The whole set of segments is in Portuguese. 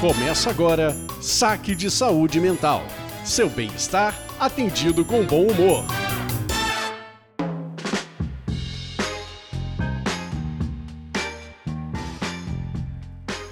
Começa agora Saque de Saúde Mental. Seu bem-estar atendido com bom humor.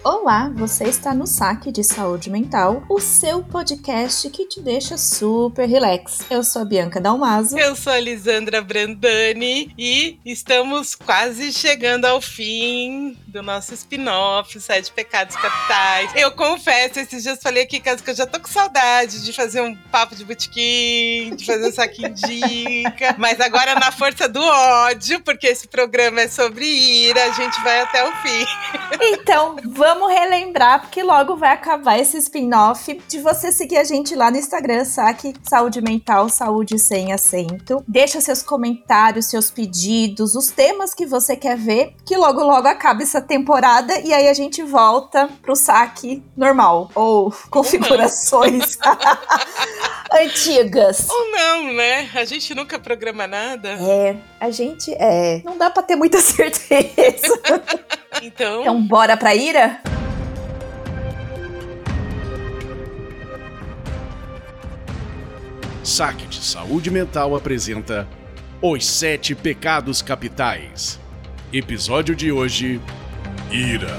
Olá, você está no Saque de Saúde Mental, o seu podcast que te deixa super relax. Eu sou a Bianca Dalmaso. Eu sou a Lisandra Brandani e estamos quase chegando ao fim do nosso spin-off, Sete Pecados Capitais. Eu confesso, esses dias falei aqui que eu já tô com saudade de fazer um papo de botequim, de fazer um saquinho dica, mas agora na força do ódio, porque esse programa é sobre ira, a gente vai até o fim. Então, vamos vamos relembrar, porque logo vai acabar esse spin-off, de você seguir a gente lá no Instagram, saque Saúde Mental, Saúde Sem Acento. Deixa seus comentários, seus pedidos, os temas que você quer ver, que logo logo acaba essa temporada e aí a gente volta pro saque normal, ou configurações antigas. Ou não, né? A gente nunca programa nada. É, a gente é. Não dá pra ter muita certeza. então. Então, bora pra ira? Saque de Saúde Mental apresenta Os Sete Pecados Capitais. Episódio de hoje: Ira.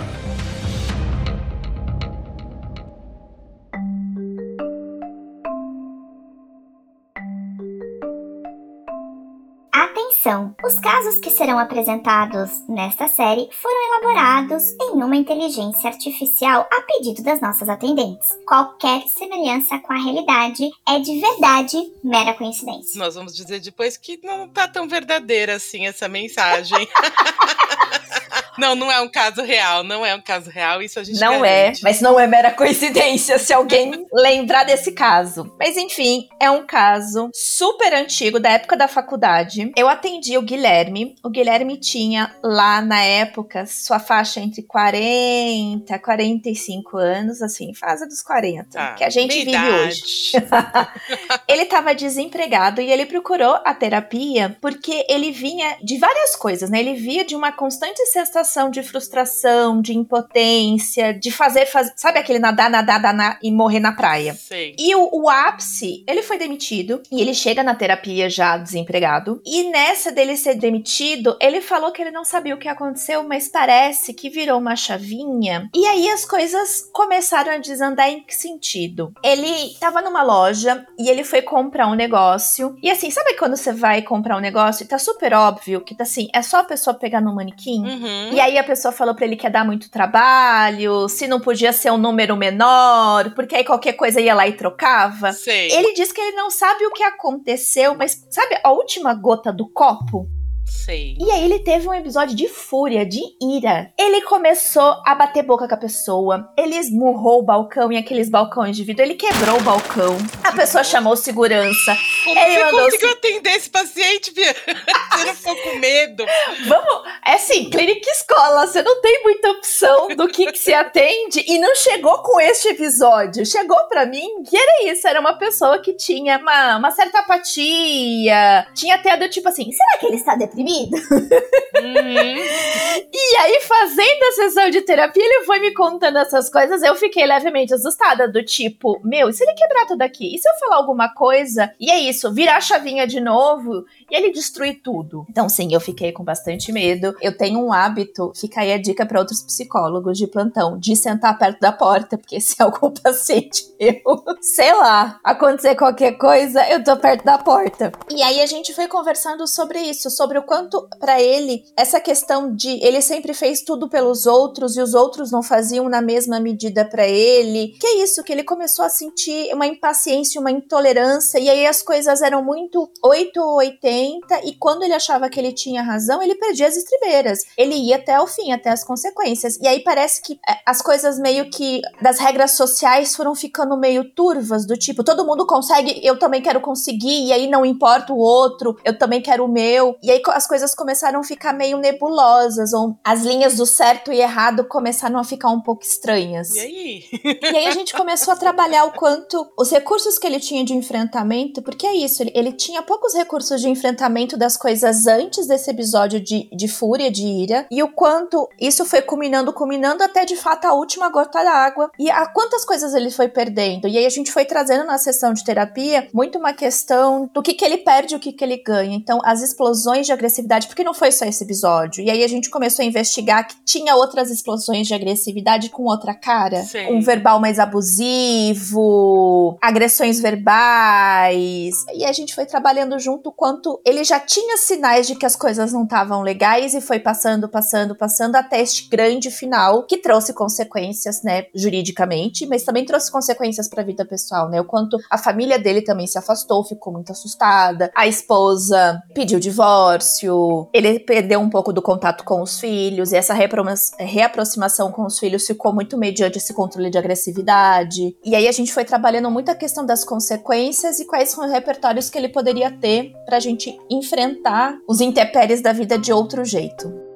Atenção! Os casos que serão apresentados nesta série foram elaborados em uma inteligência artificial a pedido das nossas atendentes. Qualquer semelhança com a realidade é de verdade mera coincidência. Nós vamos dizer depois que não tá tão verdadeira assim essa mensagem. Não, não é um caso real, não é um caso real, isso a gente Não garante. é, mas não é mera coincidência se alguém lembrar desse caso. Mas enfim, é um caso super antigo, da época da faculdade. Eu atendi o Guilherme. O Guilherme tinha lá na época sua faixa entre 40 e 45 anos, assim, fase dos 40, Tá, que a gente vive idade. hoje. ele estava desempregado e ele procurou a terapia porque ele vinha de várias coisas, né? Ele via de uma constante sensação de frustração, de impotência, de fazer, faz... sabe aquele nadar, nadar, nadar e morrer na praia. Sei. E o, o ápice, ele foi demitido e ele chega na terapia já desempregado. E nessa dele ser demitido, ele falou que ele não sabia o que aconteceu, mas parece que virou uma chavinha. E aí as coisas começaram a desandar em que sentido? Ele tava numa loja e ele foi comprar um negócio. E assim, sabe quando você vai comprar um negócio e tá super óbvio que tá assim, é só a pessoa pegar no manequim? Uhum. E aí a pessoa falou pra ele que ia dar muito trabalho, se não podia ser um número menor, porque aí qualquer coisa ia lá e trocava. Sei. Ele diz que ele não sabe o que aconteceu, mas sabe a última gota do copo? Sei. E aí ele teve um episódio de fúria, de ira. Ele começou a bater boca com a pessoa. Ele esmurrou o balcão em aqueles balcões de vidro. Ele quebrou o balcão. A pessoa chamou segurança. Como Ele você conseguiu atender esse paciente, Bia? Você não ficou com medo? Vamos, é assim, clínica escola, você não tem muita opção do que, que se atende e não chegou com este episódio. Chegou pra mim que era isso, era uma pessoa que tinha uma, uma certa apatia, tinha até do tipo assim, será que ele está deprimido? Uhum. E aí, fazendo a sessão de terapia, ele foi me contando essas coisas, eu fiquei levemente assustada, do tipo, meu, e se ele quebrar tudo aqui? E se eu falar alguma coisa? E é isso, virar a chavinha de novo e ele destruir tudo. Então, sim, eu fiquei com bastante medo. Eu tenho um hábito, fica aí a dica para outros psicólogos de plantão, de sentar perto da porta, porque se algum paciente eu, sei lá, acontecer qualquer coisa, eu tô perto da porta. E aí a gente foi conversando sobre isso, sobre o quanto para ele essa questão de ele sempre fez tudo pelos outros e os outros não faziam na mesma medida para ele. Que é isso que ele começou a sentir uma impaciência, uma intolerância e aí as coisas eram muito 8 ou 80 e quando ele achava que ele tinha razão, ele perdia as estribeiras. Ele ia até o fim, até as consequências. E aí parece que é, as coisas meio que das regras sociais foram ficando meio turvas, do tipo, todo mundo consegue, eu também quero conseguir, e aí não importa o outro, eu também quero o meu. E aí as coisas começaram a ficar meio nebulosas, ou as linhas do certo e errado começaram a ficar um pouco estranhas. E aí? E aí a gente começou a trabalhar o quanto os recursos que ele tinha de enfrentamento, porque é isso, ele, ele tinha poucos recursos de enfrentamento das coisas antes desse episódio de, de fúria, de ira, e o quanto isso foi culminando, culminando até de fato a última gota d'água, e a quantas coisas ele foi perdendo. E aí a gente foi trazendo na sessão de terapia muito uma questão do que, que ele perde e o que, que ele ganha. Então, as explosões de agressividade, porque não foi só esse episódio. E aí a gente começou a investigar que tinha outras explosões de agressividade com outra cara. Sim. Um verbal mais abusivo, agressões verbais. E a gente foi trabalhando junto quanto ele já tinha sinais de que as coisas não estavam legais e foi passando, passando, passando até este grande final que trouxe consequências, né, juridicamente, mas também trouxe consequências para a vida pessoal, né? O quanto a família dele também se afastou, ficou muito assustada. A esposa pediu divórcio, ele perdeu um pouco do contato com os filhos, e essa reaproximação com os filhos ficou muito mediante esse controle de agressividade. E aí a gente foi trabalhando muito a questão das consequências e quais são os repertórios que ele poderia ter pra gente enfrentar os intempéries da vida de outro jeito.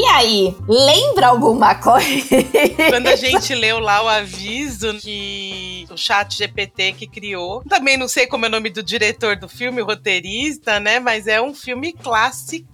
E aí, lembra alguma coisa? Quando a gente leu lá o aviso que o chat GPT que criou, também não sei como é o nome do diretor do filme, roteirista, né? Mas é um filme clássico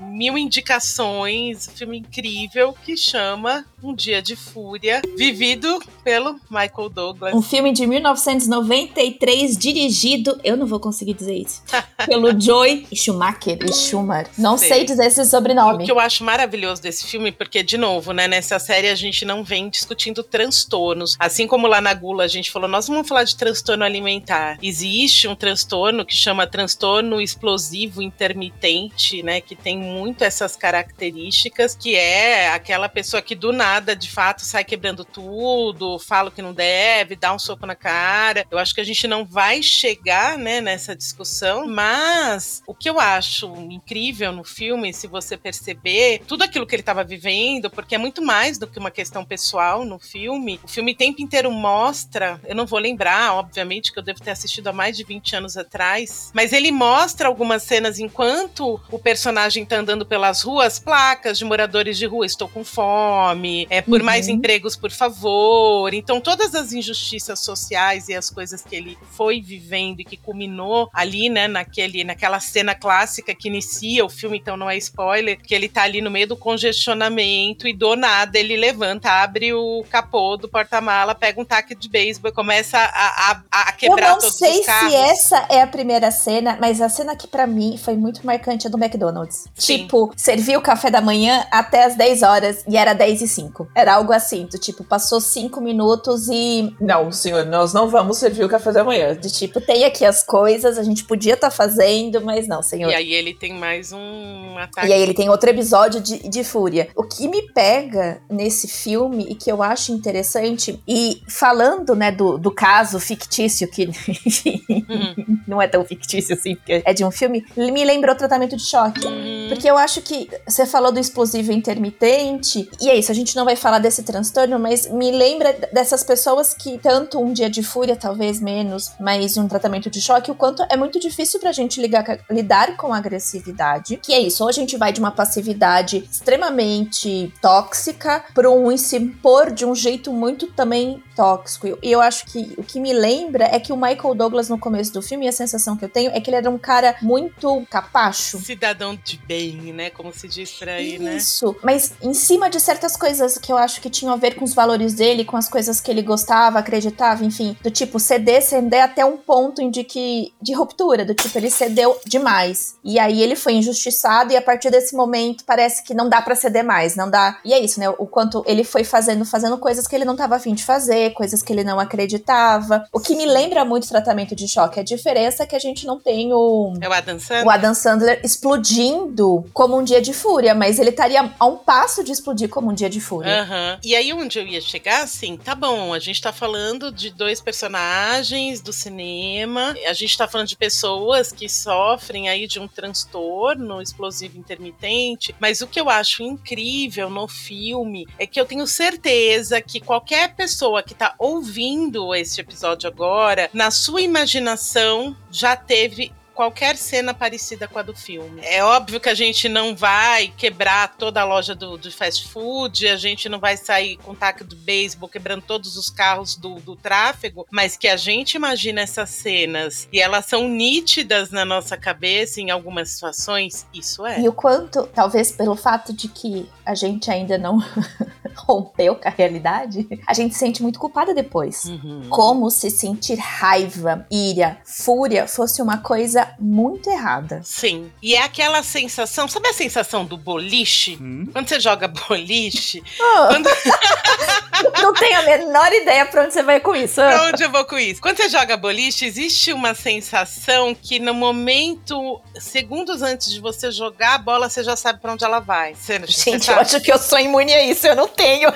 mil indicações, um filme incrível que chama Um Dia de Fúria, vivido pelo Michael Douglas. Um filme de 1993, dirigido, eu não vou conseguir dizer isso, pelo Joy Schumacher. Schumer. Não sei. sei dizer esse sobrenome. O que eu acho maravilhoso desse filme, porque, de novo, né, nessa série a gente não vem discutindo transtornos. Assim como lá na Gula a gente falou, nós vamos falar de transtorno alimentar. Existe um transtorno que chama transtorno explosivo intermitente, né, que tem muito essas características, que é aquela pessoa que do nada, de fato, sai quebrando tudo, fala o que não deve, dá um soco na cara. Eu acho que a gente não vai chegar, né, nessa discussão, mas o que eu acho incrível no filme, se você perceber, tudo aquilo que ele estava vivendo, porque é muito mais do que uma questão pessoal no filme. O filme o tempo inteiro mostra, eu não vou lembrar, obviamente, que eu devo ter assistido há mais de 20 anos atrás, mas ele mostra algumas cenas enquanto o personagem tá andando pelas ruas, placas de moradores de rua, estou com fome, é por uhum. mais empregos, por favor. Então todas as injustiças sociais e as coisas que ele foi vivendo e que culminou ali, né, naquele, naquela cena clássica que inicia o filme, então não é spoiler, que ele tá ali no meio do congestionamento e do nada ele levanta, abre o capô do porta-mala, pega um taque de beisebol e começa a, a, a quebrar todos os carros. Eu não sei se essa é a primeira cena, mas a cena que para mim foi muito marcante é do McDonald's. Sim. Tipo, servia o café da manhã até as 10 horas e era 10 e 5. Era algo assim, do tipo, passou 5 minutos e. Não, senhor, nós não vamos servir o café da manhã. De tipo, tem aqui as coisas, a gente podia estar tá fazendo, mas não, senhor. E aí ele tem mais um ataque. E aí ele tem outro episódio de, de fúria. O que me pega nesse filme e que eu acho interessante, e falando, né, do, do caso fictício, que uhum. não é tão fictício assim, porque é de um filme, me lembrou o tratamento de choque choque. Uhum. Porque eu acho que você falou do explosivo intermitente, e é isso, a gente não vai falar desse transtorno, mas me lembra dessas pessoas que, tanto um dia de fúria, talvez menos, mas um tratamento de choque, o quanto é muito difícil pra gente ligar, lidar com a agressividade. Que é isso, ou a gente vai de uma passividade extremamente tóxica para um se impor de um jeito muito também tóxico. E eu acho que o que me lembra é que o Michael Douglas, no começo do filme, a sensação que eu tenho é que ele era um cara muito capacho. Cidadão de bem, né? Como se diz por aí, Isso. né? Isso. Mas em cima de certas coisas que eu acho que tinham a ver com os valores dele, com as coisas que ele gostava, acreditava, enfim. Do tipo, ceder, ceder até um ponto de que. de ruptura. Do tipo, ele cedeu demais. E aí ele foi injustiçado, e a partir desse momento parece que não dá para ceder mais. Não dá. E é isso, né? O quanto ele foi fazendo, fazendo coisas que ele não tava afim de fazer coisas que ele não acreditava. O que me lembra muito tratamento de choque. A diferença é que a gente não tem o. É o Adam Sandler. O Adam Sandler explodindo como um dia de fúria, mas ele estaria a um passo de explodir como um dia de fúria. Uhum. E aí, onde eu ia chegar, assim, tá bom, a gente tá falando de dois personagens do cinema, a gente tá falando de pessoas que sofrem aí de um transtorno explosivo intermitente, mas o que eu acho incrível no filme é que eu tenho certeza que qualquer pessoa que tá ouvindo esse episódio agora, na sua imaginação já teve qualquer cena parecida com a do filme. É óbvio que a gente não vai quebrar toda a loja do, do fast food, a gente não vai sair com taco de beisebol quebrando todos os carros do, do tráfego, mas que a gente imagina essas cenas e elas são nítidas na nossa cabeça em algumas situações, isso é. E o quanto, talvez pelo fato de que a gente ainda não rompeu com a realidade, a gente se sente muito culpada depois. Uhum. Como se sentir raiva, ira, fúria fosse uma coisa muito errada. Sim. E é aquela sensação, sabe a sensação do boliche? Hum? Quando você joga boliche, Ah, quando, não tenho a menor ideia pra onde você vai com isso. Pra onde eu vou com isso? Quando você joga boliche, existe uma sensação que no momento, segundos antes de você jogar a bola, você já sabe pra onde ela vai. Você, você Gente, eu acho que eu sou imune a isso, eu não tenho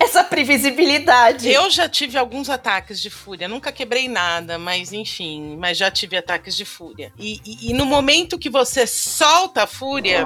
essa previsibilidade. Eu já tive alguns ataques de fúria. Nunca quebrei nada, mas enfim, mas já tive ataques de fúria. E, e- e no momento que você solta a fúria,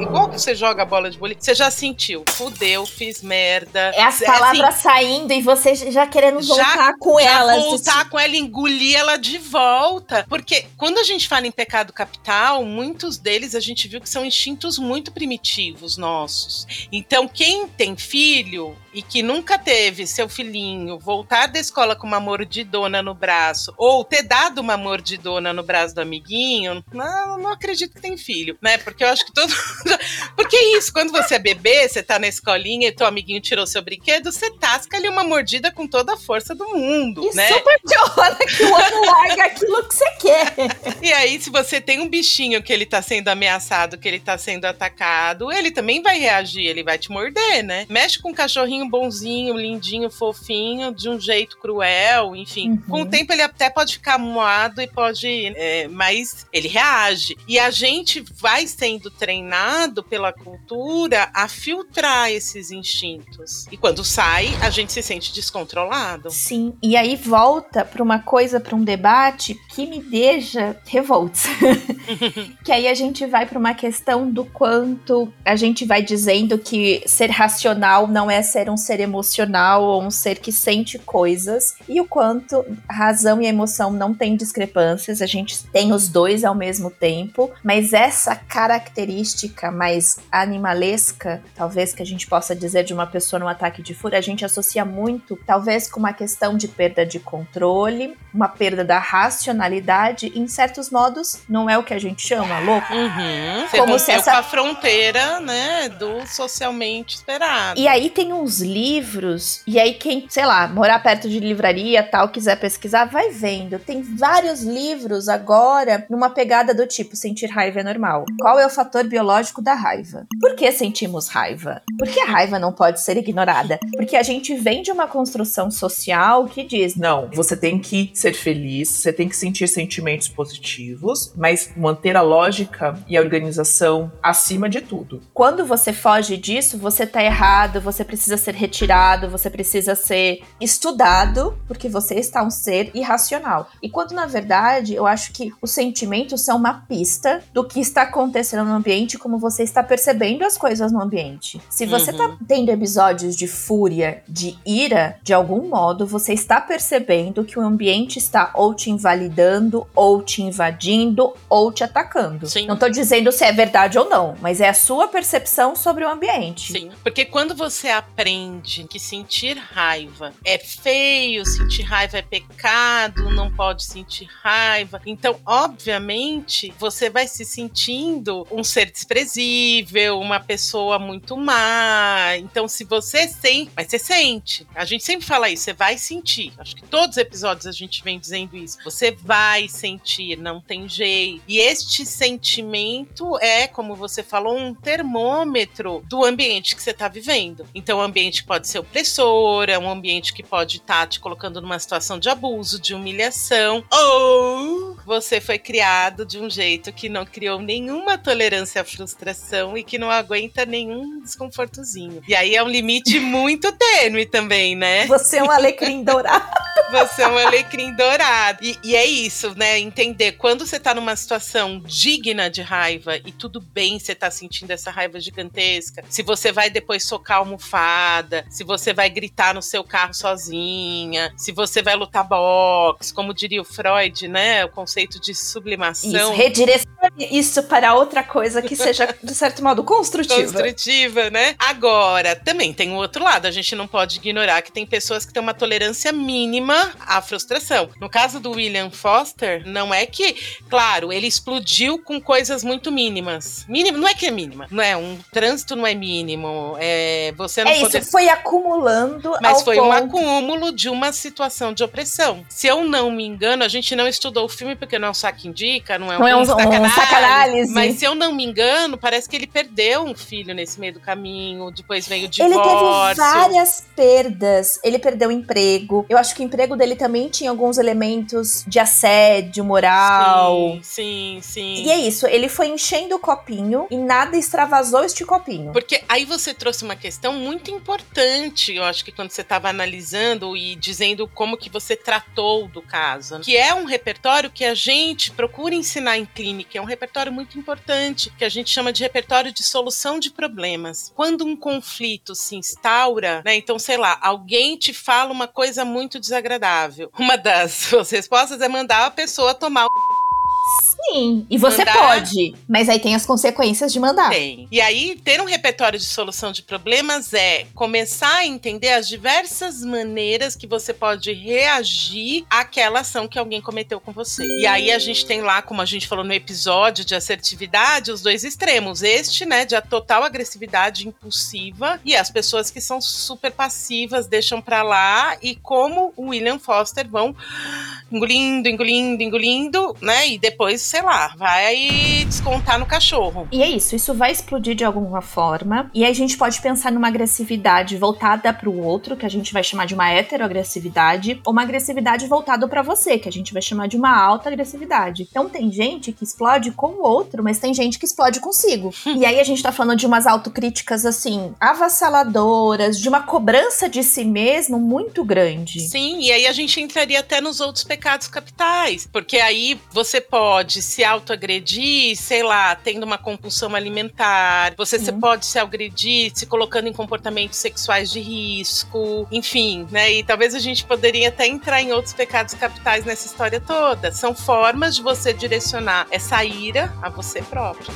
igual que você joga a bola de boliche, você já sentiu. Fudeu, fiz merda. É as É palavras saindo e você já querendo Já- voltar com já elas. voltar com ela, engolir ela de volta. Porque quando a gente fala em pecado capital, muitos deles a gente viu que são instintos muito primitivos nossos. Então, quem tem filho e que nunca teve seu filhinho voltar da escola com uma mordidona no braço, ou ter dado uma mordidona no braço do amiguinho, não, não acredito que tem filho, né? Porque eu acho que todo. Porque é isso, quando você é bebê, você tá na escolinha e teu amiguinho tirou seu brinquedo, você tasca ali uma mordida com toda a força do mundo, E né? super de hora que o ano larga aquilo que você quer. E aí, se você tem um bichinho que ele tá sendo ameaçado, que ele tá sendo atacado, ele também vai reagir, ele vai te morder, né? Mexe com um cachorrinho bonzinho, lindinho, fofinho, de um jeito cruel, enfim. Uhum. Com o tempo ele até pode ficar moado e pode. é, mas ele reage. E a gente vai sendo treinado pela cultura a filtrar esses instintos. E quando sai, a gente se sente descontrolado. Sim, e aí volta pra uma coisa, pra um debate que me deixa revolta. que aí a gente vai pra uma questão do quanto a gente vai dizendo que ser racional não é ser um ser emocional ou um ser que sente coisas, e o quanto a razão e a emoção não têm discrepâncias, a gente tem os dois ao mesmo tempo, mas essa característica mais animalesca, talvez que a gente possa dizer de uma pessoa num ataque de fúria, a gente associa muito, talvez com uma questão de perda de controle, uma perda da racionalidade, em certos modos, não é o que a gente chama, louco? Uhum. Você Como rompeu se essa- com a fronteira, né, do socialmente esperado. E aí tem uns livros, e aí quem, sei lá, morar perto de livraria, tal, quiser pesquisar, vai vendo. Tem vários livros agora numa pegada do tipo sentir raiva é normal. Qual é o fator biológico da raiva? Por que sentimos raiva? Por que a raiva não pode ser ignorada? Porque a gente vem de uma construção social que diz, Não, você tem que ser feliz, você tem que sentir sentimentos positivos, mas manter a lógica e a organização acima de tudo. quando você foge disso, você tá errado, você precisa ser retirado, você precisa ser estudado, porque você está um ser irracional. E quando na verdade, eu acho que os sentimentos são uma pista do que está acontecendo no ambiente, como você está percebendo as coisas no ambiente. Se você Uhum. tá tendo episódios de fúria, de ira, de algum modo, você está percebendo que o ambiente está ou te invalidando, ou te invadindo, ou te atacando. Sim. Não tô dizendo se é verdade ou não, mas é a sua percepção sobre o ambiente. Sim, porque quando você aprende que sentir raiva é feio, sentir raiva é pecado, não pode sentir raiva. Então, obviamente, você vai se sentindo um ser desprezível, uma pessoa muito má. Então, se você sente, mas você sente. A gente sempre fala isso, você vai sentir. Acho que todos os episódios a gente vem dizendo isso. Você vai sentir, não tem jeito. E este sentimento é, como você falou, um termômetro do ambiente que você está vivendo. Então, o ambiente pode ser opressor, é um ambiente que pode estar te colocando numa situação de abuso, de humilhação, ou você foi criado de um jeito que não criou nenhuma tolerância à frustração e que não aguenta nenhum desconfortozinho. E aí é um limite muito tênue também, né? Você é um alecrim dourado. Você é um alecrim dourado. E, e, é isso, né? Entender quando você tá numa situação digna de raiva e tudo bem você tá sentindo essa raiva gigantesca. Se você vai depois socar a almofada, se você vai gritar no seu carro sozinha, se você vai lutar boxe, como diria o Freud, né? O conceito de sublimação. Isso, redirecione isso para outra coisa que seja, de certo modo, construtiva. Construtiva, né? Agora, também tem o outro lado. A gente não pode ignorar que tem pessoas que têm uma tolerância mínima à frustração. No caso do William Foster, não é que, claro, ele explodiu com coisas muito mínimas. Mínimo, não é que é mínima, não é? Um trânsito não é mínimo. É, você não é poder... isso, foi acumulando. Mas foi ponto... um acúmulo de uma situação de opressão. Se eu não me engano, a gente não estudou o filme porque não é um saco indica, não é um, não é um, um sacanálise. Mas se eu não me engano, parece que ele perdeu um filho nesse meio do caminho, depois veio o divórcio. Ele teve várias perdas. Ele perdeu o emprego. Eu acho que o emprego dele também tinha alguns elementos de assédio moral. Sim, sim, sim. E é isso, ele foi enchendo o copinho e nada extravasou este copinho. Porque aí você trouxe uma questão muito importante, eu acho que quando você estava analisando e dizendo como que você tratou do caso, que é um repertório que a gente procura ensinar em clínica, é um repertório muito importante, que a gente chama de repertório de solução de problemas. Quando um conflito se instaura, né, então sei lá, alguém te fala uma coisa muito desagradável. Uma das suas respostas é mandar a pessoa tomar Sim, e você mandar... pode, mas aí tem as consequências de mandar. Tem. E aí, ter um repertório de solução de problemas é começar a entender as diversas maneiras que você pode reagir àquela ação que alguém cometeu com você. E aí a gente tem lá, como a gente falou no episódio de assertividade, os dois extremos. Este, né, de a total agressividade impulsiva e as pessoas que são super passivas, deixam pra lá e como o William Foster vão engolindo, engolindo, engolindo, né? E depois, sei lá, vai descontar no cachorro. E é isso, isso vai explodir de alguma forma. E aí a gente pode pensar numa agressividade voltada para o outro, que a gente vai chamar de uma heteroagressividade, ou uma agressividade voltada para você, que a gente vai chamar de uma alta agressividade. Então tem gente que explode com o outro, mas tem gente que explode consigo. e aí a gente tá falando de umas autocríticas assim, avassaladoras, de uma cobrança de si mesmo muito grande. Sim, e aí a gente entraria até nos outros pecados capitais, porque aí você pode se autoagredir, sei lá, tendo uma compulsão alimentar, você se pode se agredir se colocando em comportamentos sexuais de risco, enfim, né? E talvez a gente poderia até entrar em outros pecados capitais nessa história toda. São formas de você direcionar essa ira a você próprio.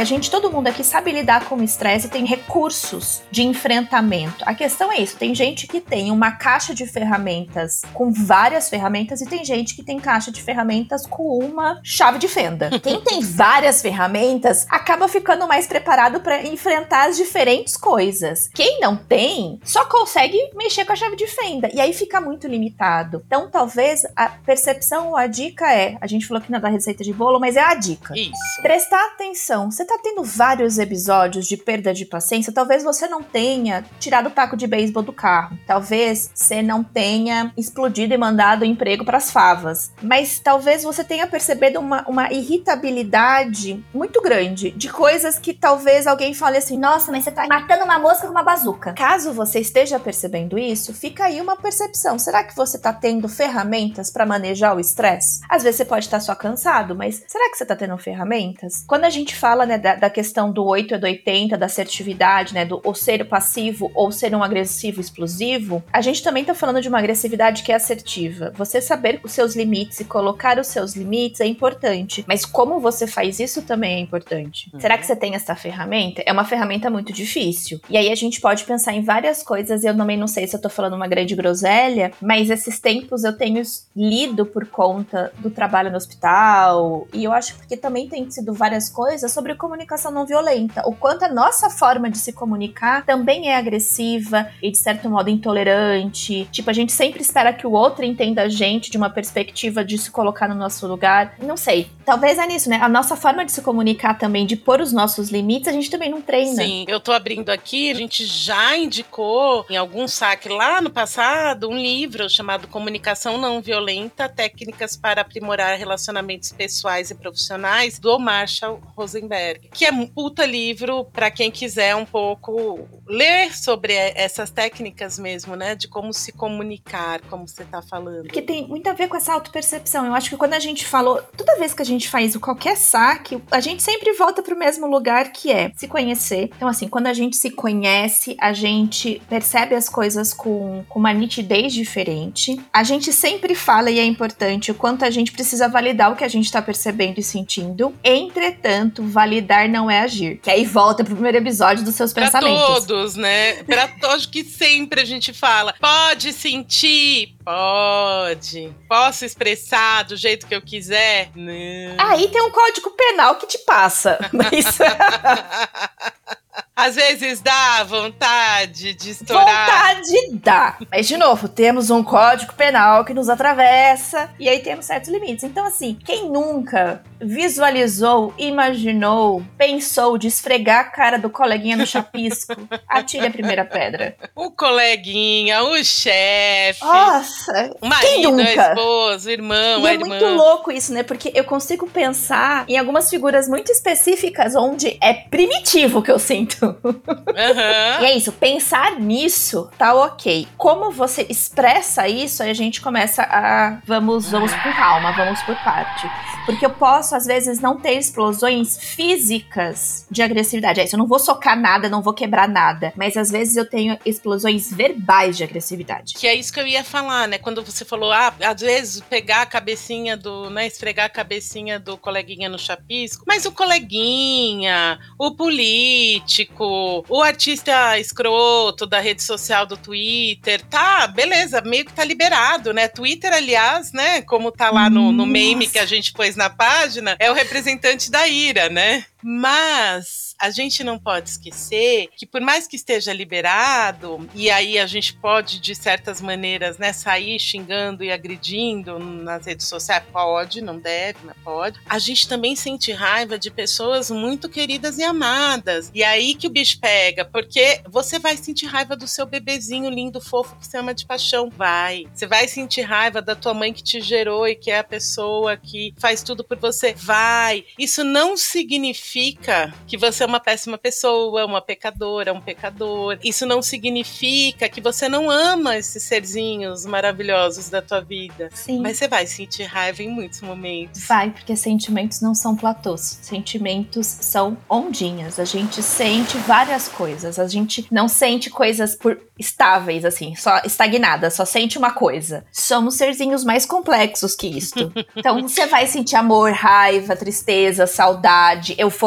A gente, todo mundo aqui sabe lidar com o estresse e tem recursos de enfrentamento. A questão é isso: tem gente que tem uma caixa de ferramentas com várias ferramentas e tem gente que tem caixa de ferramentas com uma chave de fenda. Quem tem várias ferramentas acaba ficando mais preparado para enfrentar as diferentes coisas. Quem não tem só consegue mexer com a chave de fenda e aí fica muito limitado. Então, talvez a percepção ou a dica é: a gente falou que não é da receita de bolo, mas é a dica. Isso. Prestar atenção. Você tá tendo vários episódios de perda de paciência, talvez você não tenha tirado o taco de beisebol do carro. Talvez você não tenha explodido e mandado o emprego para as favas. Mas talvez você tenha percebido uma, uma irritabilidade muito grande de coisas que talvez alguém fale assim: nossa, mas você tá matando uma mosca com uma bazuca. Caso você esteja percebendo isso, fica aí uma percepção. Será que você tá tendo ferramentas para manejar o estresse? Às vezes você pode estar só cansado, mas será que você tá tendo ferramentas? Quando a gente fala, né, da, da, questão do 8 e do 80, da assertividade, né? Do ou ser passivo ou ser um agressivo explosivo, a gente também tá falando de uma agressividade que é assertiva. Você saber os seus limites e colocar os seus limites é importante, mas como você faz isso também é importante. Uhum. Será que você tem essa ferramenta? É uma ferramenta muito difícil. E aí a gente pode pensar em várias coisas, e eu também não sei se eu tô falando uma grande groselha, mas esses tempos eu tenho lido por conta do trabalho no hospital, e eu acho que também tem sido várias coisas sobre como comunicação não violenta, o quanto a nossa forma de se comunicar também é agressiva e de certo modo intolerante. Tipo, a gente sempre espera que o outro entenda a gente de uma perspectiva de se colocar no nosso lugar. Não sei, talvez é nisso, né? A nossa forma de se comunicar também, de pôr os nossos limites, a gente também não treina. Sim, eu tô abrindo aqui, a gente já indicou em algum saque lá no passado um livro chamado Comunicação Não Violenta, Técnicas para Aprimorar Relacionamentos Pessoais e Profissionais, do Marshall Rosenberg, que é um puta livro para quem quiser um pouco ler sobre essas técnicas mesmo, né, de como se comunicar, como você tá falando. Porque tem muito a ver com essa autopercepção. Eu acho que quando a gente falou, toda vez que a gente faz qualquer saque, a gente sempre volta pro mesmo lugar que é se conhecer. Então, assim, quando a gente se conhece, a gente percebe as coisas com, com uma nitidez diferente. A gente sempre fala, e é importante, o quanto a gente precisa validar o que a gente tá percebendo e sentindo. Entretanto, validar não é agir. Que aí volta pro primeiro episódio dos seus pra pensamentos. todos, né? Pra todos que sempre a gente fala. Pode sentir, pode. Posso expressar do jeito que eu quiser? Não. Aí tem um código penal que te passa. Mas... Às vezes dá vontade de estourar. Vontade dá. Mas, de novo, temos um código penal que nos atravessa e aí temos certos limites. Então, assim, quem nunca visualizou, imaginou, pensou de esfregar a cara do coleguinha no chapisco, atire a primeira pedra. O coleguinha, o chefe. Nossa! O marido, o esposo, o irmão, e a é irmã. muito louco isso, né? Porque eu consigo pensar em algumas figuras muito específicas onde é primitivo o que eu sinto. Uhum. E é isso, pensar nisso tá ok. Como você expressa isso, aí a gente começa a. Vamos, vamos por calma, vamos por parte. Porque eu posso, às vezes, não ter explosões físicas de agressividade. É isso, eu não vou socar nada, não vou quebrar nada. Mas às vezes eu tenho explosões verbais de agressividade. Que é isso que eu ia falar, né? Quando você falou, ah, às vezes pegar a cabecinha do, né, esfregar a cabecinha do coleguinha no chapisco. Mas o coleguinha, o político, o artista escroto da rede social do Twitter, tá, beleza, meio que tá liberado, né? Twitter, aliás, né, como tá lá no, no meme que a gente pôs na página, é o representante da ira, né? Mas a gente não pode esquecer que por mais que esteja liberado, e aí a gente pode, de certas maneiras, né, sair xingando e agredindo nas redes sociais, pode, não deve, mas pode. A gente também sente raiva de pessoas muito queridas e amadas. E aí que o bicho pega, porque você vai sentir raiva do seu bebezinho lindo, fofo, que você ama de paixão. Vai. Você vai sentir raiva da tua mãe que te gerou e que é a pessoa que faz tudo por você. Vai. Isso não significa significa que você é uma péssima pessoa, uma pecadora, um pecador. Isso não significa que você não ama esses serzinhos maravilhosos da tua vida. Sim. Mas você vai sentir raiva em muitos momentos. Vai, porque sentimentos não são platôs. Sentimentos são ondinhas. A gente sente várias coisas. A gente não sente coisas por estáveis, assim, só estagnadas, só sente uma coisa. Somos serzinhos mais complexos que isto. Então você vai sentir amor, raiva, tristeza, saudade, euforia,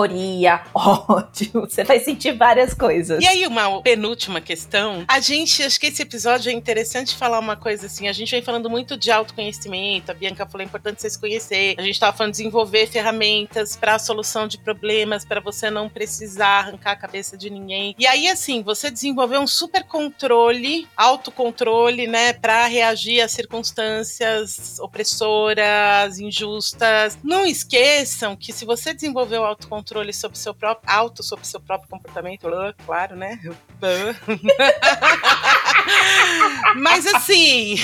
ódio. Você vai sentir várias coisas. E aí, uma penúltima questão. A gente, acho que esse episódio é interessante falar uma coisa assim. A gente vem falando muito de autoconhecimento. A Bianca falou é importante você se conhecer. A gente tava falando de desenvolver ferramentas para a solução de problemas, para você não precisar arrancar a cabeça de ninguém. E aí, assim, você desenvolveu um super controle, autocontrole, né, para reagir a circunstâncias opressoras, injustas. Não esqueçam que se você desenvolveu o autocontrole sobre seu próprio auto sobre seu próprio comportamento, claro, né? Mas assim,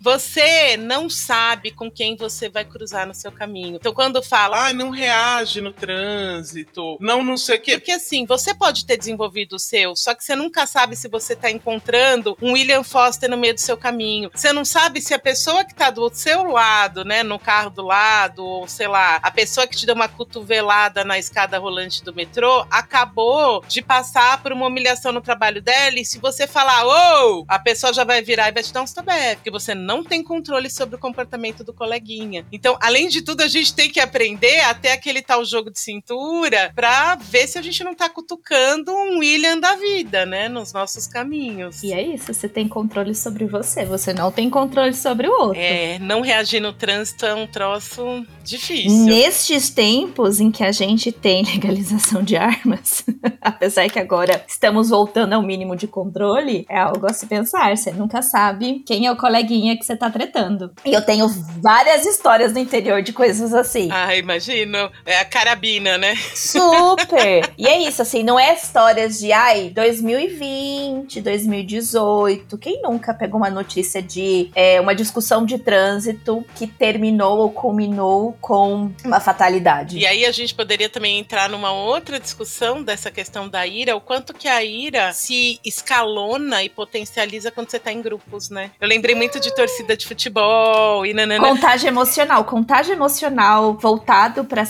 você não sabe com quem você vai cruzar no seu caminho. Então, quando fala, ah, não reage no trânsito, não, não sei o quê. Porque assim, você pode ter desenvolvido o seu, só que você nunca sabe se você tá encontrando um William Foster no meio do seu caminho. Você não sabe se a pessoa que tá do seu lado, né, no carro do lado, ou sei lá, a pessoa que te deu uma cotovelada na escada rolante do metrô, acabou de passar por uma humilhação no trabalho dela, e se você falar, ô! A pessoa pessoa já vai virar e vai te dar um stabé, porque você não tem controle sobre o comportamento do coleguinha. Então, além de tudo, a gente tem que aprender até aquele tal jogo de cintura pra ver se a gente não tá cutucando um William da vida, né? Nos nossos caminhos. E é isso, você tem controle sobre você, você não tem controle sobre o outro. É, não reagir no trânsito é um troço difícil. Nestes tempos em que a gente tem legalização de armas, apesar que agora estamos voltando ao mínimo de controle, é algo a se pensar. Você nunca sabe quem é o coleguinha que você tá tretando. E eu tenho várias histórias no interior de coisas assim. Ah, imagino. É a carabina, né? Super! e é isso, assim, não é histórias de, ai, 2020, 2018. Quem nunca pegou uma notícia de é, uma discussão de trânsito que terminou ou culminou com uma fatalidade? E aí a gente poderia também entrar numa outra discussão dessa questão da ira, o quanto que a ira se escalona e potencializa quando você tá em grupos, né? Eu lembrei muito de torcida de futebol e nanana. Contágio emocional. Contágio emocional voltado para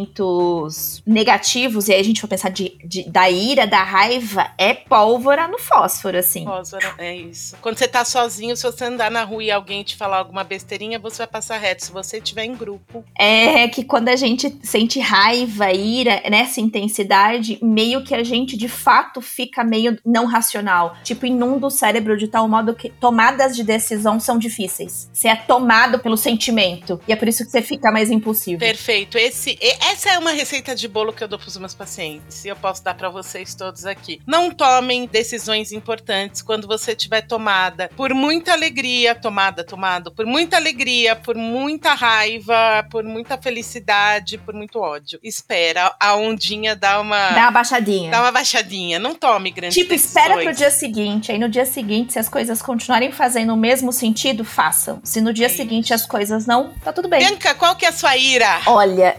sentimentos negativos, e aí a gente for pensar de, de- da ira, da raiva, é pólvora no fósforo, assim. Fósforo, é isso. Quando você tá sozinho, se você andar na rua e alguém te falar alguma besteirinha, você vai passar reto. Se você estiver em grupo, É que quando a gente sente raiva, ira, nessa intensidade, meio que a gente de fato fica meio não racional. Tipo, inunda o cérebro de tal modo que tomadas de decisão são difíceis. Você é tomado pelo sentimento. E é por isso que você fica mais impulsivo. Perfeito. Esse, essa é uma receita de bolo que eu dou para os meus pacientes. E eu posso dar para vocês todos aqui. Não tomem decisões importantes quando você estiver tomada por muita alegria, tomada, tomado, por muita alegria, por muita raiva, por muita felicidade, por muito ódio. Espera a ondinha dar uma Dá uma baixadinha. dar uma baixadinha. Não tome grandes Tipo, decisões. espera pro dia seguinte. Aí no dia seguinte, se as coisas continuarem fazendo o mesmo sentido, façam. Se no dia É seguinte as coisas não, tá tudo bem. Bianca, qual que é a sua ira? Olha,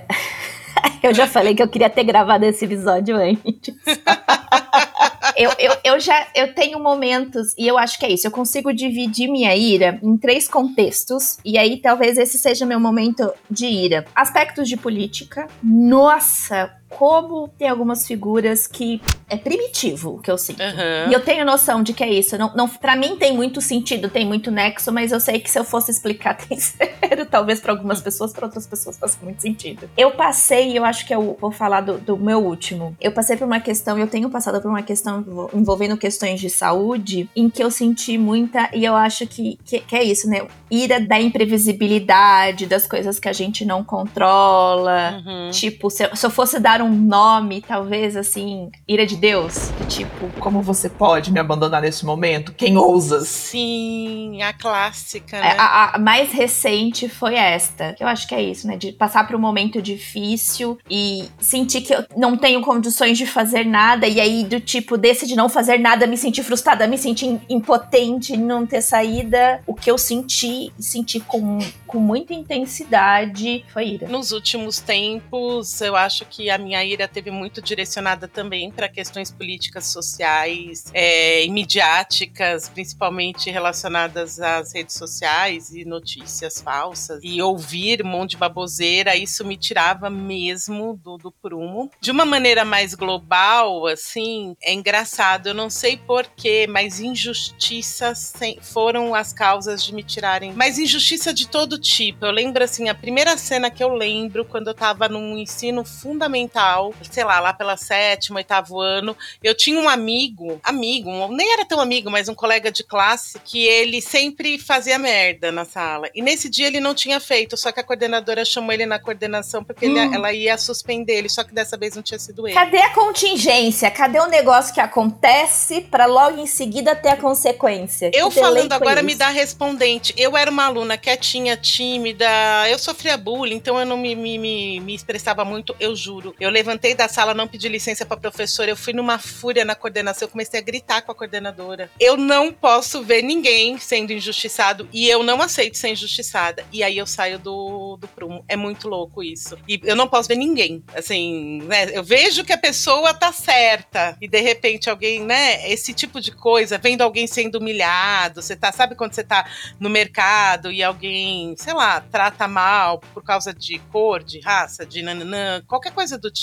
eu já falei que eu queria ter gravado esse episódio antes. eu, eu, eu já eu tenho momentos, e eu acho que é isso. Eu consigo dividir minha ira em três contextos. E aí talvez esse seja meu momento de ira. Aspectos de política. Nossa, como tem algumas figuras que é primitivo que eu sinto. Aham. E eu tenho noção de que é isso. Não, não, pra mim tem muito sentido, tem muito nexo, mas eu sei que se eu fosse explicar tem zero. Talvez pra algumas pessoas, pra outras pessoas faça muito sentido. Eu passei, e eu acho que eu vou falar do, do meu último. Eu passei por uma questão, eu tenho passado por uma questão envol- envolvendo questões de saúde, em que eu senti muita, e eu acho que, que, que é isso, né? Ira da imprevisibilidade, das coisas que a gente não controla. Uhum. Tipo, se eu, se eu fosse dar um nome, talvez assim, ira de Deus. que, Tipo, Como você pode me abandonar nesse momento? Quem ousas? Sim, a clássica, É, né? A, a mais recente foi esta. Que eu acho que é isso, né? De passar por um momento difícil e sentir que eu não tenho condições de fazer nada. E aí, do tipo, desse de não fazer nada, me sentir frustrada, me sentir impotente, não ter saída. O que eu senti, senti com, com muita intensidade, foi ira. Nos últimos tempos, eu acho que a minha ira teve muito direcionada também para questões políticas sociais é, e midiáticas, principalmente relacionadas às redes sociais e notícias falsas. E ouvir um monte de baboseira, isso me tirava mesmo do, do prumo. De uma maneira mais global, assim, é engraçado, eu não sei porquê, mas injustiças foram as causas de me tirarem. Mas injustiça de todo tipo. Eu lembro, assim, a primeira cena que eu lembro quando eu tava num ensino fundamental, sei lá, lá pela sétimo, oitavo ano, eu tinha um amigo, amigo, nem era tão amigo, mas um colega de classe, que ele sempre fazia merda na sala. E nesse dia ele não tinha feito, só que a coordenadora chamou ele na coordenação porque ele- Hum. ela ia suspender ele, só que dessa vez não tinha sido ele. Cadê a contingência? Cadê o negócio que acontece pra logo em seguida ter a consequência? Eu falando agora me dá respondente. Eu era uma aluna quietinha, tímida, eu sofria bullying, então eu não me, me, me, me expressava muito, eu juro. Eu levantei da sala, não pedi licença pra professora, eu fui numa fúria na coordenação, eu comecei a gritar com a coordenadora. Eu não posso ver ninguém sendo injustiçado e eu não aceito ser injustiçada. E aí eu saio do, do prumo. É muito louco isso. E eu não posso ver ninguém. Assim, né? Eu vejo que a pessoa tá certa e de repente alguém, né? Esse tipo de coisa, vendo alguém sendo humilhado, você tá, sabe quando você tá no mercado e alguém sei lá, trata mal por causa de cor, de raça, de nananã, qualquer coisa do tipo,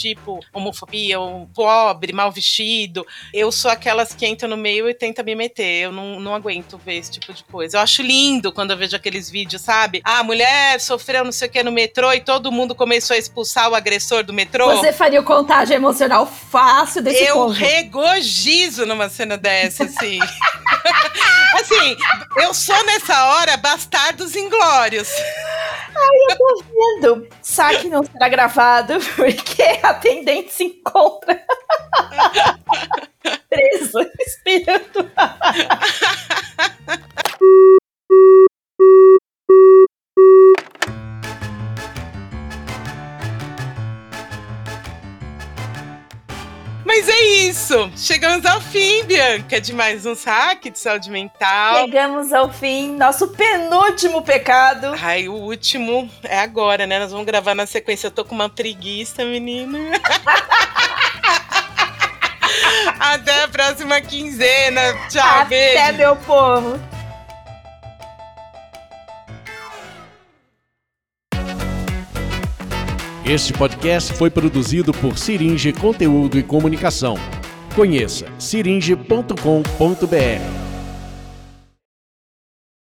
homofobia, um pobre, mal vestido, eu sou aquelas que entram no meio e tenta me meter. Eu não, não aguento ver esse tipo de coisa. Eu acho lindo quando eu vejo aqueles vídeos, sabe? Ah, a mulher sofreu não sei o que no metrô e todo mundo começou a expulsar o agressor do metrô. Você faria o contagem emocional fácil desse eu povo. regozijo numa cena dessa, assim. assim, eu sou nessa hora bastardos inglórios. Vendo? Saque não será gravado porque a atendente se encontra preso, esperando. Chegamos ao fim, Bianca, de mais um saque de saúde mental. Chegamos ao fim, nosso penúltimo pecado. Ai, o último é agora, né? Nós vamos gravar na sequência. Eu tô com uma preguiça, menina. Até a próxima quinzena. Tchau, Até, beijo. meu povo. Este podcast foi produzido por Siringe Conteúdo e Comunicação. Conheça siringe.com.br.